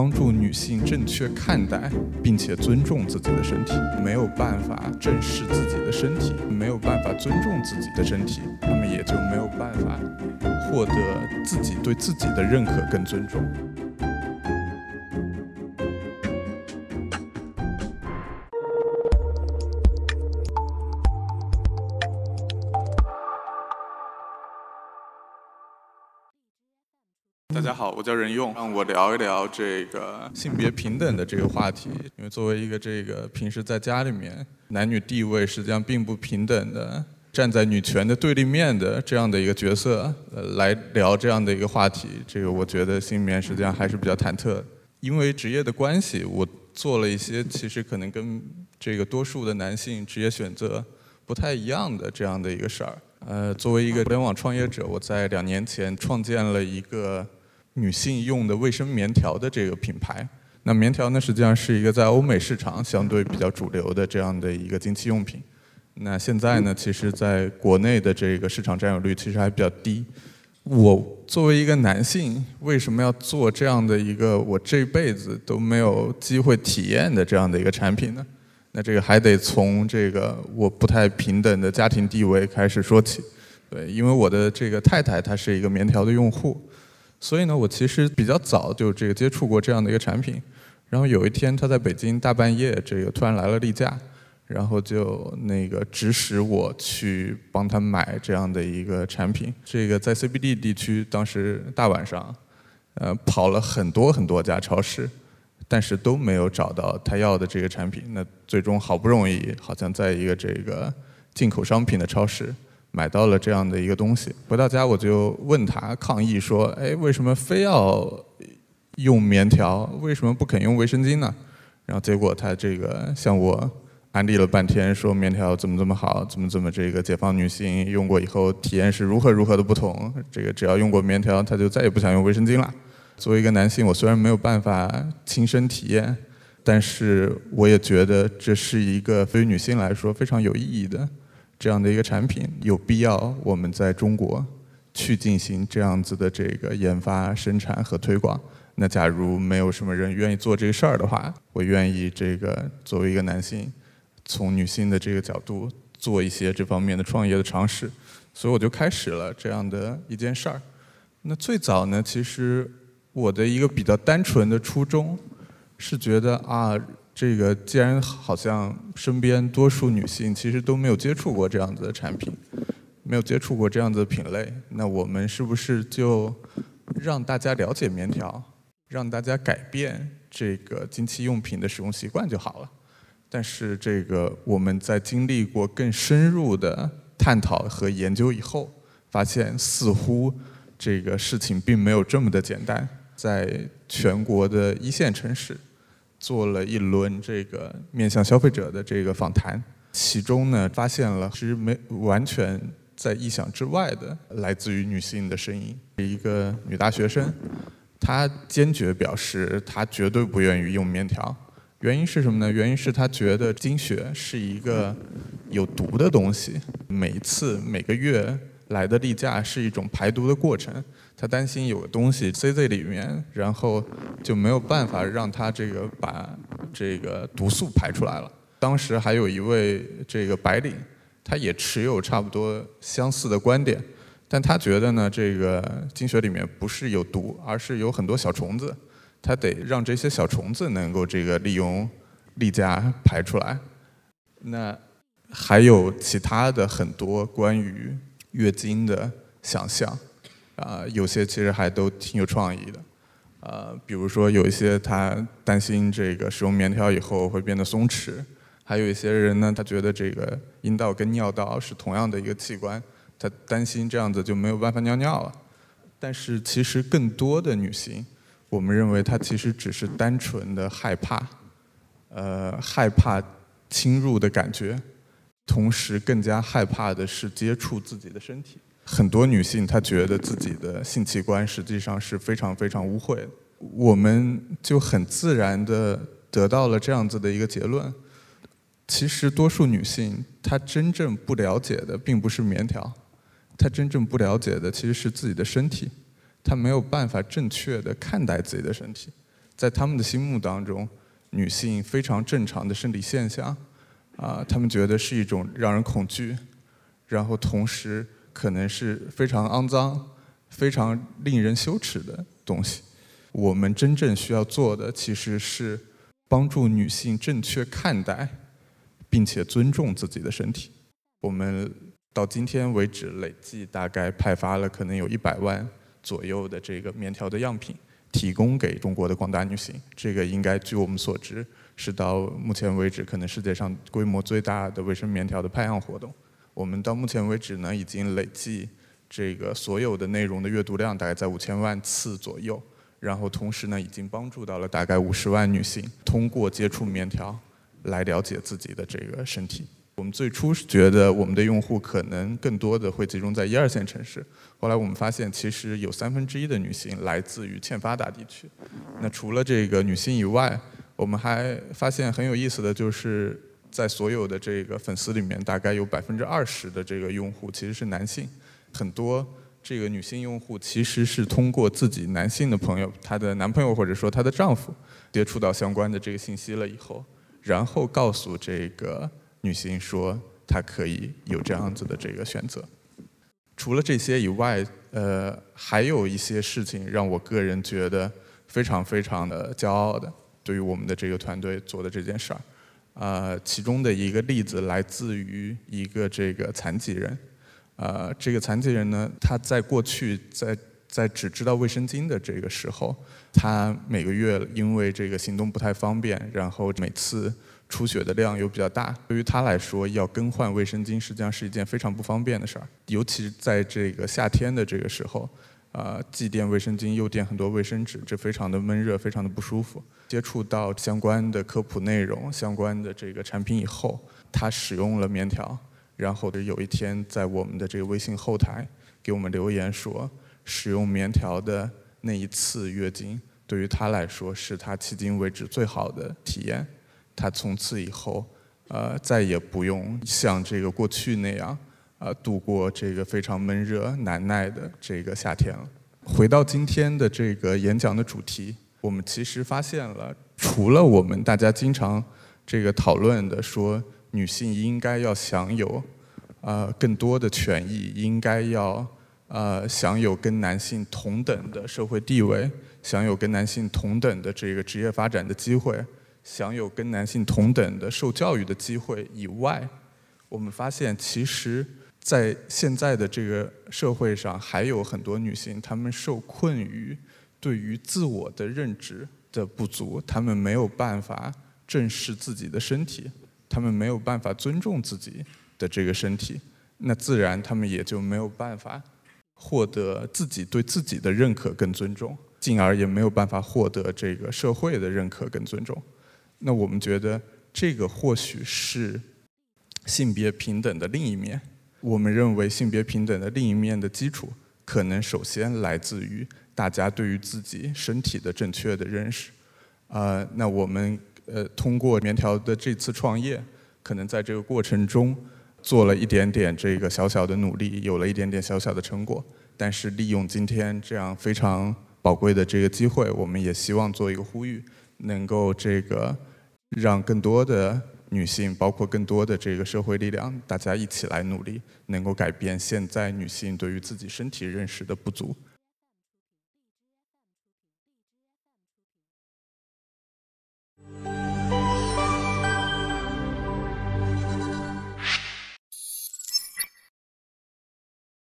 帮助女性正确看待并且尊重自己的身体。没有办法正视自己的身体，没有办法尊重自己的身体，那么也就没有办法获得自己对自己的认可跟尊重。大家好，我叫任用，让我聊一聊这个性别平等的这个话题。因为作为一个这个平时在家里面男女地位实际上并不平等的，站在女权的对立面的这样的一个角色，呃，来聊这样的一个话题，这个我觉得心里面实际上还是比较忐忑。因为职业的关系，我做了一些其实可能跟这个多数的男性职业选择不太一样的这样的一个事儿。呃，作为一个互联网创业者，我在两年前创建了一个。女性用的卫生棉条的这个品牌，那棉条呢，实际上是一个在欧美市场相对比较主流的这样的一个经期用品。那现在呢，其实在国内的这个市场占有率其实还比较低。我作为一个男性，为什么要做这样的一个我这辈子都没有机会体验的这样的一个产品呢？那这个还得从这个我不太平等的家庭地位开始说起。对，因为我的这个太太她是一个棉条的用户。所以呢，我其实比较早就这个接触过这样的一个产品，然后有一天他在北京大半夜这个突然来了例假，然后就那个指使我去帮他买这样的一个产品。这个在 CBD 地区，当时大晚上，呃，跑了很多很多家超市，但是都没有找到他要的这个产品。那最终好不容易，好像在一个这个进口商品的超市。买到了这样的一个东西，回到家我就问他抗议说：“哎，为什么非要用棉条？为什么不肯用卫生巾呢？”然后结果他这个向我安利了半天，说棉条怎么怎么好，怎么怎么这个解放女性用过以后体验是如何如何的不同。这个只要用过棉条，他就再也不想用卫生巾了。作为一个男性，我虽然没有办法亲身体验，但是我也觉得这是一个对于女性来说非常有意义的。这样的一个产品有必要我们在中国去进行这样子的这个研发、生产和推广。那假如没有什么人愿意做这个事儿的话，我愿意这个作为一个男性，从女性的这个角度做一些这方面的创业的尝试。所以我就开始了这样的一件事儿。那最早呢，其实我的一个比较单纯的初衷是觉得啊。这个既然好像身边多数女性其实都没有接触过这样子的产品，没有接触过这样子的品类，那我们是不是就让大家了解棉条，让大家改变这个经期用品的使用习惯就好了？但是这个我们在经历过更深入的探讨和研究以后，发现似乎这个事情并没有这么的简单，在全国的一线城市。做了一轮这个面向消费者的这个访谈，其中呢发现了其实没完全在意想之外的来自于女性的声音。一个女大学生，她坚决表示她绝对不愿意用面条，原因是什么呢？原因是她觉得经血是一个有毒的东西，每一次每个月来的例假是一种排毒的过程。他担心有个东西塞在里面，然后就没有办法让他这个把这个毒素排出来了。当时还有一位这个白领，他也持有差不多相似的观点，但他觉得呢，这个经血里面不是有毒，而是有很多小虫子，他得让这些小虫子能够这个利用例假排出来。那还有其他的很多关于月经的想象。啊，有些其实还都挺有创意的，呃，比如说有一些他担心这个使用棉条以后会变得松弛，还有一些人呢，他觉得这个阴道跟尿道是同样的一个器官，他担心这样子就没有办法尿尿了。但是其实更多的女性，我们认为她其实只是单纯的害怕，呃，害怕侵入的感觉，同时更加害怕的是接触自己的身体。很多女性她觉得自己的性器官实际上是非常非常污秽的，我们就很自然的得到了这样子的一个结论。其实多数女性她真正不了解的并不是棉条，她真正不了解的其实是自己的身体，她没有办法正确的看待自己的身体。在她们的心目当中，女性非常正常的生理现象，啊，他们觉得是一种让人恐惧，然后同时可能是非常肮脏、非常令人羞耻的东西。我们真正需要做的，其实是帮助女性正确看待，并且尊重自己的身体。我们到今天为止，累计大概派发了可能有一百万左右的这个棉条的样品，提供给中国的广大女性。这个应该据我们所知，是到目前为止可能世界上规模最大的卫生棉条的派样活动。我们到目前为止呢，已经累计这个所有的内容的阅读量大概在五千万次左右。然后同时呢，已经帮助到了大概五十万女性通过接触棉条来了解自己的这个身体。我们最初是觉得我们的用户可能更多的会集中在一二线城市，后来我们发现其实有三分之一的女性来自于欠发达地区。那除了这个女性以外，我们还发现很有意思的就是在所有的这个粉丝里面，大概有百分之二十的这个用户其实是男性，很多。这个女性用户其实是通过自己男性的朋友，她的男朋友或者说她的丈夫，接触到相关的这个信息了以后，然后告诉这个女性说她可以有这样子的这个选择。除了这些以外，呃，还有一些事情让我个人觉得非常非常的骄傲的，对于我们的这个团队做的这件事儿，呃，其中的一个例子来自于一个这个残疾人。呃，这个残疾人呢，他在过去在在只知道卫生巾的这个时候，他每个月因为这个行动不太方便，然后每次出血的量又比较大，对于他来说，要更换卫生巾实际上是一件非常不方便的事儿，尤其在这个夏天的这个时候，呃，既垫卫生巾又垫很多卫生纸，这非常的闷热，非常的不舒服。接触到相关的科普内容、相关的这个产品以后，他使用了棉条。然后有一天，在我们的这个微信后台给我们留言说，使用棉条的那一次月经，对于他来说是他迄今为止最好的体验。他从此以后，呃，再也不用像这个过去那样，呃，度过这个非常闷热难耐的这个夏天了。回到今天的这个演讲的主题，我们其实发现了，除了我们大家经常这个讨论的说。女性应该要享有，呃，更多的权益，应该要，呃，享有跟男性同等的社会地位，享有跟男性同等的这个职业发展的机会，享有跟男性同等的受教育的机会以外，我们发现，其实，在现在的这个社会上，还有很多女性，她们受困于对于自我的认知的不足，她们没有办法正视自己的身体。她们没有办法尊重自己的这个身体，那自然她们也就没有办法获得自己对自己的认可跟尊重，进而也没有办法获得这个社会的认可跟尊重。那我们觉得这个或许是性别平等的另一面。我们认为性别平等的另一面的基础，可能首先来自于大家对于自己身体的正确的认识。啊，那我们。呃，通过棉条的这次创业，可能在这个过程中做了一点点这个小小的努力，有了一点点小小的成果。但是利用今天这样非常宝贵的这个机会，我们也希望做一个呼吁，能够这个让更多的女性，包括更多的这个社会力量，大家一起来努力，能够改变现在女性对于自己身体认识的不足。